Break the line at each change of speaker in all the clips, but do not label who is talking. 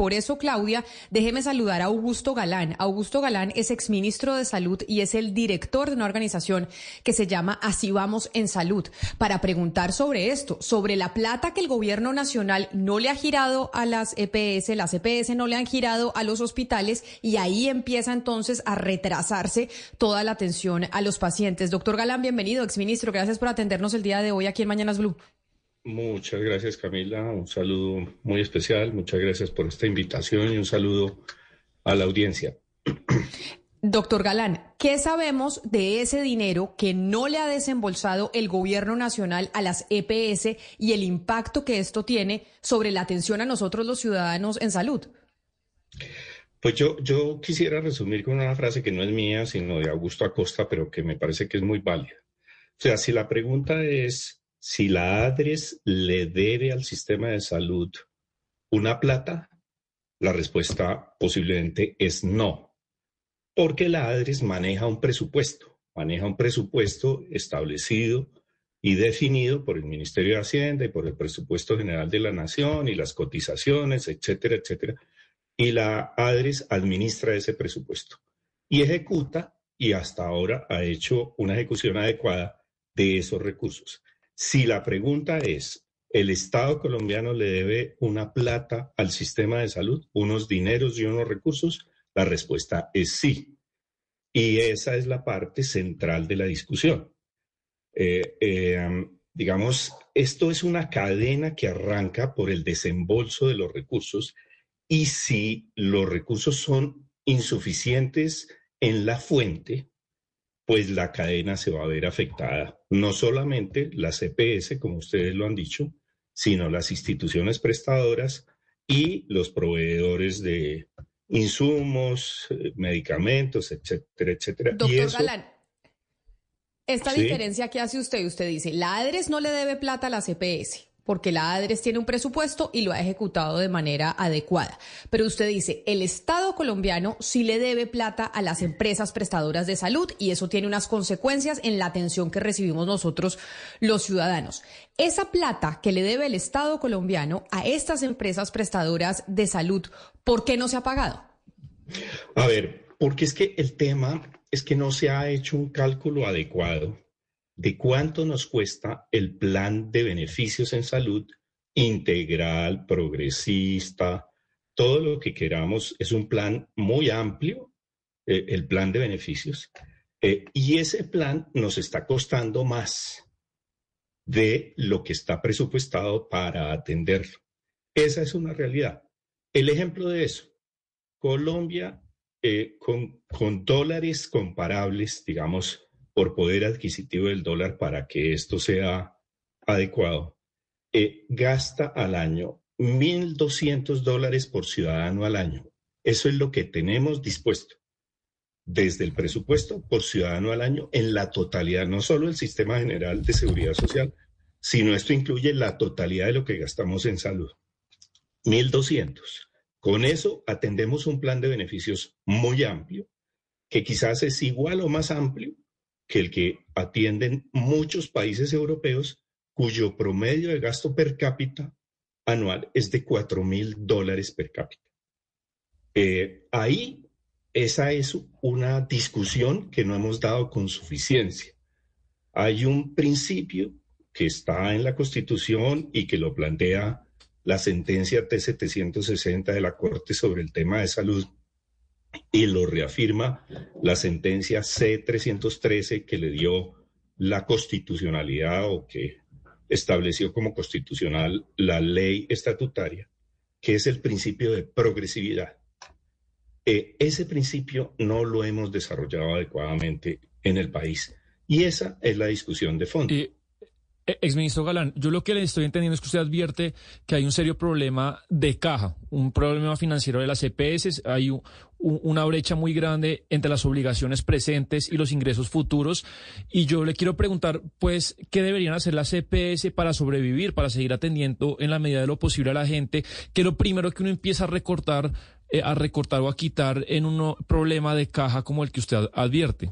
por eso, Claudia, déjeme saludar a Augusto Galán. Augusto Galán es exministro de Salud y es el director de una organización que se llama Así Vamos en Salud, para preguntar sobre esto, sobre la plata que el gobierno nacional no le ha girado a las EPS, las EPS no le han girado a los hospitales y ahí empieza entonces a retrasarse toda la atención a los pacientes. Doctor Galán, bienvenido, exministro. Gracias por atendernos el día de hoy aquí en Mañanas Blue.
Muchas gracias, Camila. Un saludo muy especial. Muchas gracias por esta invitación y un saludo a la audiencia.
Doctor Galán, ¿qué sabemos de ese dinero que no le ha desembolsado el gobierno nacional a las EPS y el impacto que esto tiene sobre la atención a nosotros los ciudadanos en salud?
Pues yo, yo quisiera resumir con una frase que no es mía, sino de Augusto Acosta, pero que me parece que es muy válida. O sea, si la pregunta es si la ADRES le debe al sistema de salud una plata, la respuesta posiblemente es no, porque la ADRES maneja un presupuesto, maneja un presupuesto establecido y definido por el Ministerio de Hacienda y por el Presupuesto General de la Nación y las cotizaciones, etcétera, etcétera y la ADRES administra ese presupuesto y ejecuta y hasta ahora ha hecho una ejecución adecuada de esos recursos. Si la pregunta es, ¿el Estado colombiano le debe una plata al sistema de salud, unos dineros y unos recursos? La respuesta es sí. Y esa es la parte central de la discusión. Eh, eh, digamos, esto es una cadena que arranca por el desembolso de los recursos y si los recursos son insuficientes en la fuente, pues la cadena se va a ver afectada. No solamente las CPS, como ustedes lo han dicho, sino las instituciones prestadoras y los proveedores de insumos, eh, medicamentos, etcétera, etcétera.
Doctor Galán, esta diferencia que hace usted, usted dice, la ADRES no le debe plata a la CPS porque la ADRES tiene un presupuesto y lo ha ejecutado de manera adecuada. Pero usted dice, el Estado colombiano sí le debe plata a las empresas prestadoras de salud y eso tiene unas consecuencias en la atención que recibimos nosotros los ciudadanos. Esa plata que le debe el Estado colombiano a estas empresas prestadoras de salud, ¿por qué no se ha pagado?
A ver, porque es que el tema es que no se ha hecho un cálculo adecuado de cuánto nos cuesta el plan de beneficios en salud integral, progresista, todo lo que queramos. Es un plan muy amplio, eh, el plan de beneficios, eh, y ese plan nos está costando más de lo que está presupuestado para atenderlo. Esa es una realidad. El ejemplo de eso, Colombia eh, con, con dólares comparables, digamos, por poder adquisitivo del dólar para que esto sea adecuado, eh, gasta al año 1.200 dólares por ciudadano al año. Eso es lo que tenemos dispuesto desde el presupuesto por ciudadano al año en la totalidad, no solo el sistema general de seguridad social, sino esto incluye la totalidad de lo que gastamos en salud. 1.200. Con eso atendemos un plan de beneficios muy amplio, que quizás es igual o más amplio que el que atienden muchos países europeos cuyo promedio de gasto per cápita anual es de 4 mil dólares per cápita. Eh, ahí esa es una discusión que no hemos dado con suficiencia. Hay un principio que está en la Constitución y que lo plantea la sentencia T760 de la Corte sobre el tema de salud, y lo reafirma la sentencia C-313 que le dio la constitucionalidad o que estableció como constitucional la ley estatutaria, que es el principio de progresividad. Eh, ese principio no lo hemos desarrollado adecuadamente en el país y esa es la discusión de fondo.
Exministro Galán, yo lo que le estoy entendiendo es que usted advierte que hay un serio problema de caja, un problema financiero de las EPS, hay una brecha muy grande entre las obligaciones presentes y los ingresos futuros. Y yo le quiero preguntar, pues, ¿qué deberían hacer las EPS para sobrevivir, para seguir atendiendo en la medida de lo posible a la gente? Que lo primero que uno empieza a recortar, eh, a recortar o a quitar en un problema de caja como el que usted advierte.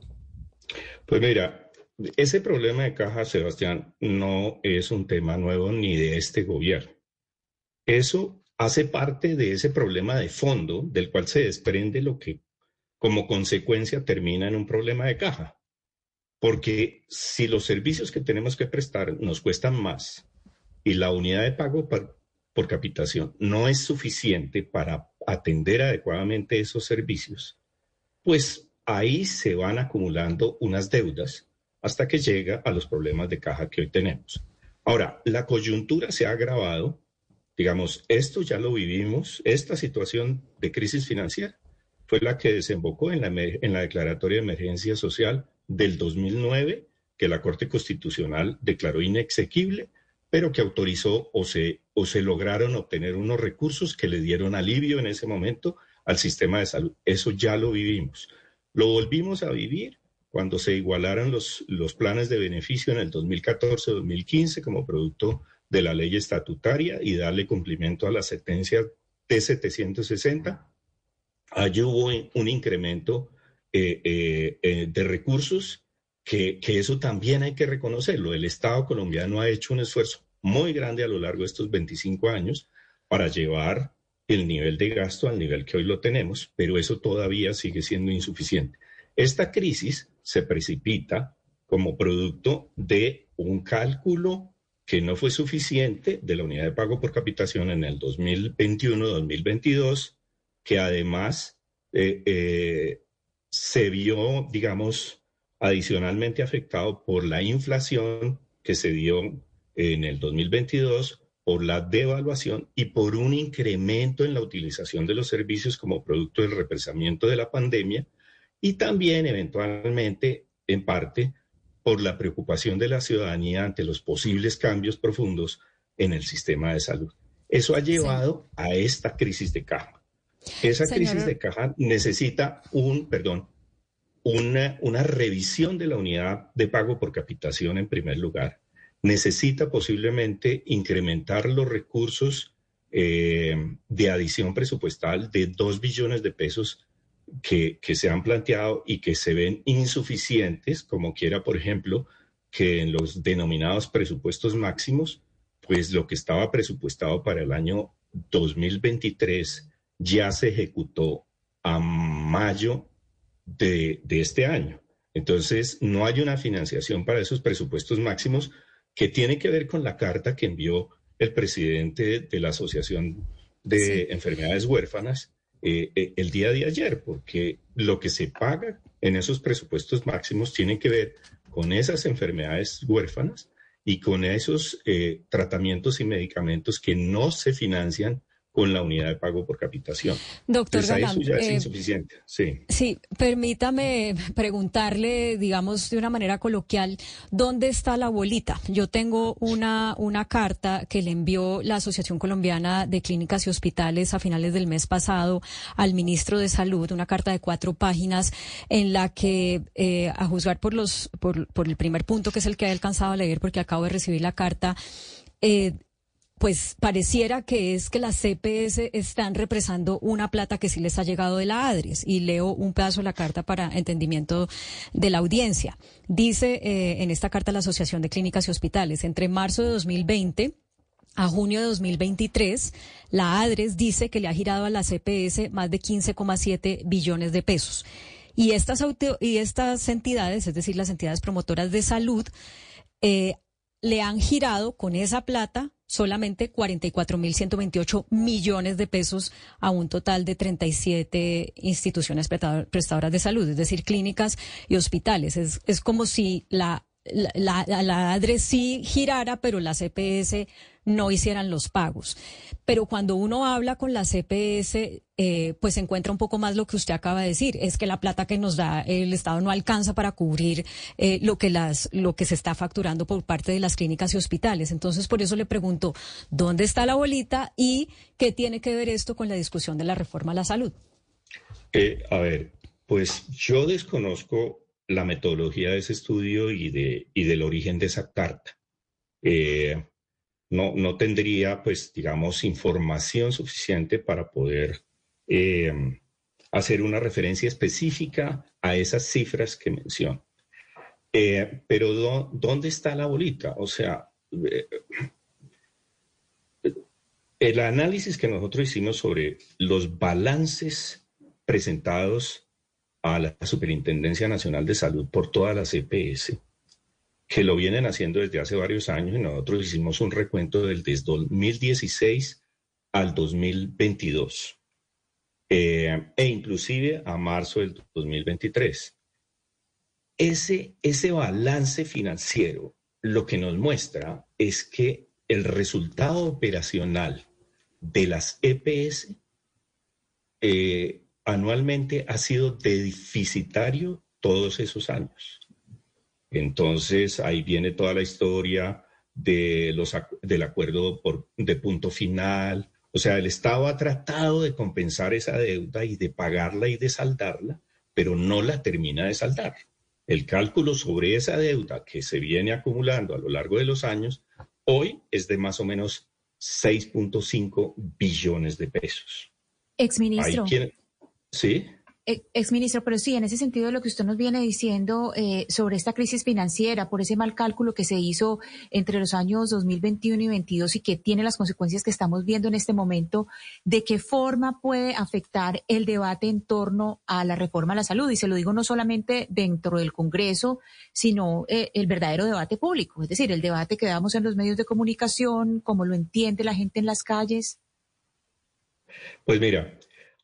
Pues mira, ese problema de caja, Sebastián, no es un tema nuevo ni de este gobierno. Eso hace parte de ese problema de fondo del cual se desprende lo que como consecuencia termina en un problema de caja. Porque si los servicios que tenemos que prestar nos cuestan más y la unidad de pago por, por capitación no es suficiente para atender adecuadamente esos servicios, pues ahí se van acumulando unas deudas hasta que llega a los problemas de caja que hoy tenemos. Ahora, la coyuntura se ha agravado, digamos, esto ya lo vivimos, esta situación de crisis financiera fue la que desembocó en la, en la declaratoria de emergencia social del 2009, que la Corte Constitucional declaró inexequible, pero que autorizó o se, o se lograron obtener unos recursos que le dieron alivio en ese momento al sistema de salud. Eso ya lo vivimos. Lo volvimos a vivir cuando se igualaron los, los planes de beneficio en el 2014-2015 como producto de la ley estatutaria y darle cumplimiento a la sentencia T760. Allí hubo un incremento eh, eh, eh, de recursos que, que, eso también hay que reconocerlo. El Estado colombiano ha hecho un esfuerzo muy grande a lo largo de estos 25 años para llevar el nivel de gasto al nivel que hoy lo tenemos, pero eso todavía sigue siendo insuficiente. Esta crisis se precipita como producto de un cálculo que no fue suficiente de la unidad de pago por capitación en el 2021-2022, que además eh, eh, se vio, digamos, adicionalmente afectado por la inflación que se dio en el 2022, por la devaluación y por un incremento en la utilización de los servicios como producto del represamiento de la pandemia y también eventualmente, en parte, por la preocupación de la ciudadanía ante los posibles cambios profundos en el sistema de salud. Eso ha llevado a esta crisis de caja. Esa crisis de caja necesita un, perdón, una, una revisión de la unidad de pago por capitación en primer lugar. Necesita posiblemente incrementar los recursos eh, de adición presupuestal de dos billones de pesos que, se han planteado y que se ven insuficientes, como quiera, por ejemplo, que en los denominados presupuestos máximos, pues lo que estaba presupuestado para el año 2023 ya se ejecutó a mayo de, de, este año. Entonces, no hay una financiación para esos presupuestos máximos que tiene que ver con la carta que envió el presidente de la Asociación de Enfermedades Huérfanas, eh, eh, el día de ayer, porque lo que se paga en esos presupuestos máximos tiene que ver con esas enfermedades huérfanas y con esos eh, tratamientos y medicamentos que no se financian con la unidad de pago por capitación.
Doctor
Galán, eso ya es eh, insuficiente. Sí.
sí, permítame preguntarle, digamos, de una manera coloquial, ¿dónde está la bolita? Yo tengo una, una carta que le envió la Asociación Colombiana de Clínicas y Hospitales a finales del mes pasado al ministro de Salud, una carta de cuatro páginas en la que, eh, a juzgar por, los, por, por el primer punto, que es el que he alcanzado a leer porque acabo de recibir la carta, eh, pues pareciera que es que las CPS están represando una plata que sí les ha llegado de la ADRES. Y leo un pedazo de la carta para entendimiento de la audiencia. Dice eh, en esta carta la Asociación de Clínicas y Hospitales, entre marzo de 2020 a junio de 2023, la ADRES dice que le ha girado a la CPS más de 15,7 billones de pesos. Y estas, y estas entidades, es decir, las entidades promotoras de salud, eh, le han girado con esa plata solamente 44.128 millones de pesos a un total de 37 instituciones prestadoras de salud, es decir, clínicas y hospitales. Es, es como si la, la, la, ADRE sí girara, pero la CPS no hicieran los pagos. Pero cuando uno habla con la CPS, eh, pues encuentra un poco más lo que usted acaba de decir, es que la plata que nos da el Estado no alcanza para cubrir eh, lo que las lo que se está facturando por parte de las clínicas y hospitales. Entonces, por eso le pregunto, ¿dónde está la bolita y qué tiene que ver esto con la discusión de la reforma a la salud?
Eh, a ver, pues yo desconozco la metodología de ese estudio y de y del origen de esa carta. Eh, no, no tendría, pues, digamos, información suficiente para poder eh, hacer una referencia específica a esas cifras que menciono. Eh, pero ¿dónde está la bolita? O sea, el análisis que nosotros hicimos sobre los balances presentados a la Superintendencia Nacional de Salud por todas las EPS, que lo vienen haciendo desde hace varios años y nosotros hicimos un recuento del desde 2016 al 2022 eh, e inclusive a marzo del 2023. Ese, ese balance financiero lo que nos muestra es que el resultado operacional de las EPS eh, anualmente ha sido deficitario todos esos años. Entonces ahí viene toda la historia de los, del acuerdo por, de punto final. O sea, el Estado ha tratado de compensar esa deuda y de pagarla y de saldarla, pero no la termina de saldar. El cálculo sobre esa deuda que se viene acumulando a lo largo de los años, hoy es de más o menos 6.5 billones de pesos.
Exministro.
Sí.
Eh, exministro, pero sí, en ese sentido lo que usted nos viene diciendo eh, sobre esta crisis financiera, por ese mal cálculo que se hizo entre los años 2021 y 2022 y que tiene las consecuencias que estamos viendo en este momento, ¿de qué forma puede afectar el debate en torno a la reforma a la salud? Y se lo digo no solamente dentro del Congreso, sino eh, el verdadero debate público, es decir, el debate que damos en los medios de comunicación, cómo lo entiende la gente en las calles.
Pues mira,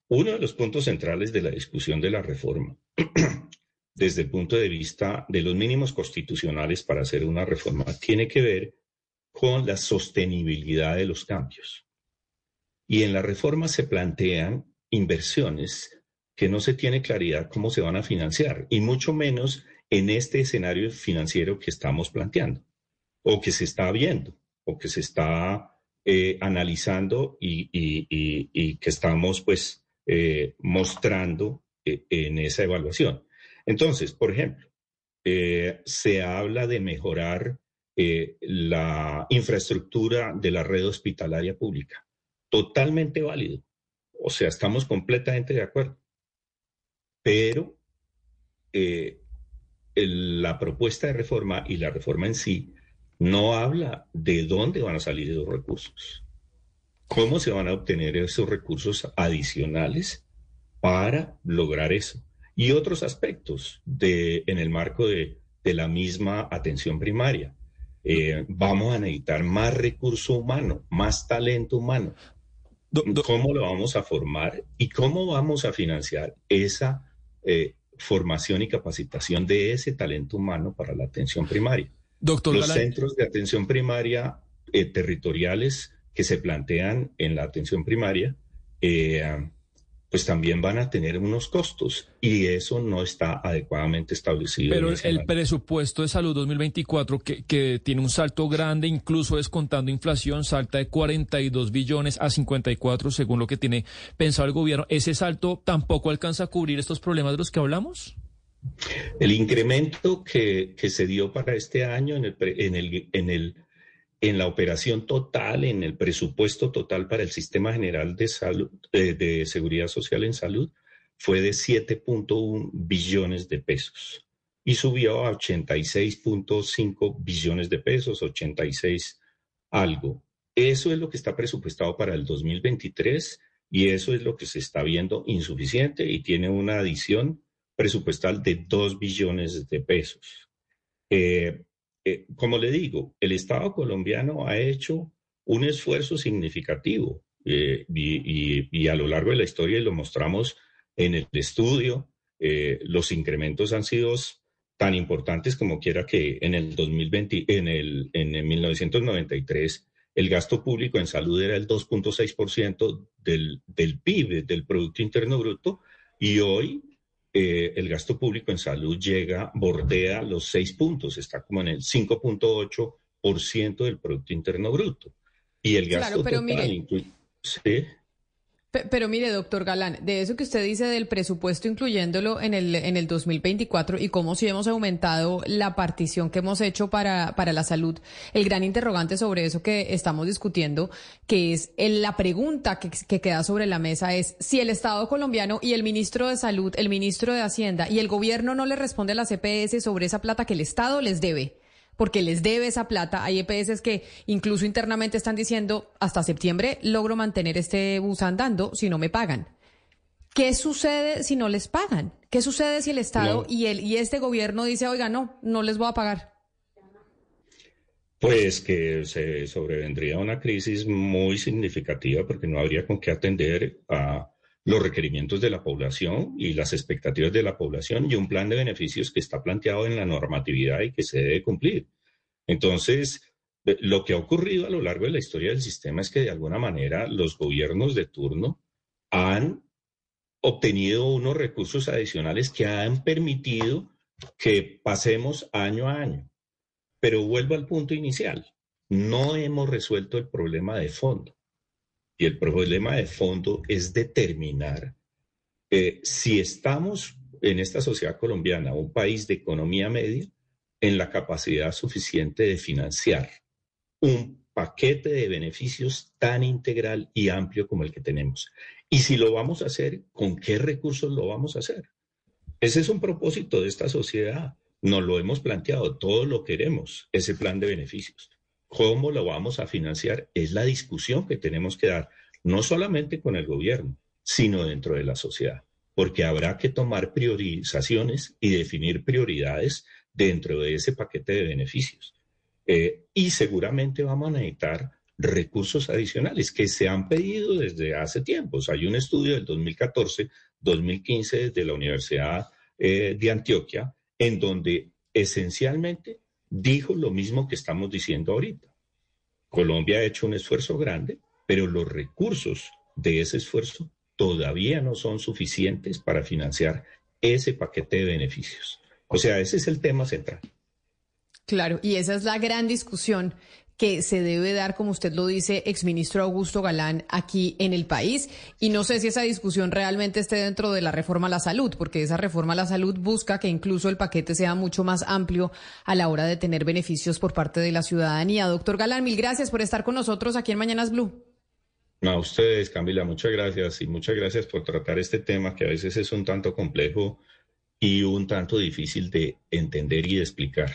uno de los puntos centrales de la discusión de la reforma, desde el punto de vista de los mínimos constitucionales para hacer una reforma, tiene que ver con la sostenibilidad de los cambios. Y en la reforma se plantean inversiones que no se tiene claridad cómo se van a financiar, y mucho menos en este escenario financiero que estamos planteando, o que se está viendo, o que se está eh, analizando y, y, que estamos pues eh, mostrando eh, en esa evaluación. Entonces, por ejemplo, eh, se habla de mejorar la infraestructura de la red hospitalaria pública. Totalmente válido. O sea, estamos completamente de acuerdo. Pero la propuesta de reforma y la reforma en sí no habla de dónde van a salir los recursos cómo se van a obtener esos recursos adicionales para lograr eso. Y otros aspectos de, en el marco de, la misma atención primaria. Eh, vamos a necesitar más recurso humano, más talento humano. ¿Cómo lo vamos a formar y cómo vamos a financiar esa eh, formación y capacitación de ese talento humano para la atención primaria?
Doctor
Los centros de atención primaria eh, territoriales que se plantean en la atención primaria, eh, pues también van a tener unos costos y eso no está adecuadamente establecido.
Pero el presupuesto de salud 2024, que, que tiene un salto grande, incluso descontando inflación, salta de 42 billones a 54, según lo que tiene pensado el gobierno. ¿Ese salto tampoco alcanza a cubrir estos problemas de los que hablamos?
El incremento que, que se dio para este año en el, en el, en el en la operación total, en el presupuesto total para el Sistema General de, de Seguridad Social en Salud, fue de 7.1 billones de pesos y subió a 86.5 billones de pesos, 86 algo. Eso es lo que está presupuestado para el 2023 y eso es lo que se está viendo insuficiente y tiene una adición presupuestal de 2 billones de pesos. Eh, eh, como le digo, el Estado colombiano ha hecho un esfuerzo significativo eh, y, a lo largo de la historia, lo mostramos en el estudio, eh, los incrementos han sido tan importantes como quiera que en el 2020, en el, en el 1993, el gasto público en salud era el 2.6% del, del PIB, del Producto Interno Bruto, y hoy eh, el gasto público en salud llega, bordea los seis puntos, está como en el 5.8% del Producto Interno Bruto. Y el gasto total
¿sí? Pero mire, doctor Galán, de eso que usted dice del presupuesto, incluyéndolo en el, en el 2024 y cómo si hemos aumentado la partición que hemos hecho para, para la salud, el gran interrogante sobre eso que estamos discutiendo, que es la pregunta que, que queda sobre la mesa es si el Estado colombiano y el ministro de Salud, el ministro de Hacienda y el gobierno no le responde a la CPS sobre esa plata que el Estado les debe porque les debe esa plata. Hay EPS que incluso internamente están diciendo hasta septiembre logro mantener este bus andando si no me pagan. ¿Qué sucede si no les pagan? ¿Qué sucede si el Estado y, el, y este gobierno dice, oiga, no, no les voy a pagar?
Pues que se sobrevendría una crisis muy significativa porque no habría con qué atender a los requerimientos de la población y las expectativas de la población y un plan de beneficios que está planteado en la normatividad y que se debe cumplir. Entonces, eh, lo que ha ocurrido a lo largo de la historia del sistema es que de alguna manera los gobiernos de turno han obtenido unos recursos adicionales que han permitido que pasemos año a año. Pero vuelvo al punto inicial. No hemos resuelto el problema de fondo. Y el problema de fondo es determinar eh, si estamos en esta sociedad colombiana, un país de economía media, en la capacidad suficiente de financiar un paquete de beneficios tan integral y amplio como el que tenemos. Y si lo vamos a hacer, ¿con qué recursos lo vamos a hacer? Ese es un propósito de esta sociedad. Nos lo hemos planteado, todos lo queremos, ese plan de beneficios. ¿Cómo lo vamos a financiar? Es la discusión que tenemos que dar, no solamente con el gobierno, sino dentro de la sociedad, porque habrá que tomar priorizaciones y definir prioridades dentro de ese paquete de beneficios. Eh, y seguramente vamos a necesitar recursos adicionales que se han pedido desde hace tiempos. Hay un estudio del 2014-2015 de la Universidad eh, de Antioquia en donde esencialmente dijo lo mismo que estamos diciendo ahorita. Colombia ha hecho un esfuerzo grande, pero los recursos de ese esfuerzo todavía no son suficientes para financiar ese paquete de beneficios. O sea, ese es el tema central.
Claro, y esa es la gran discusión que se debe dar, como usted lo dice, exministro Augusto Galán, aquí en el país. Y no sé si esa discusión realmente esté dentro de la reforma a la salud, porque esa reforma a la salud busca que incluso el paquete sea mucho más amplio a la hora de tener beneficios por parte de la ciudadanía. Doctor Galán, mil gracias por estar con nosotros aquí en Mañanas Blue.
A ustedes, Camila, muchas gracias y muchas gracias por tratar este tema que a veces es un tanto complejo y un tanto difícil de entender y de explicar.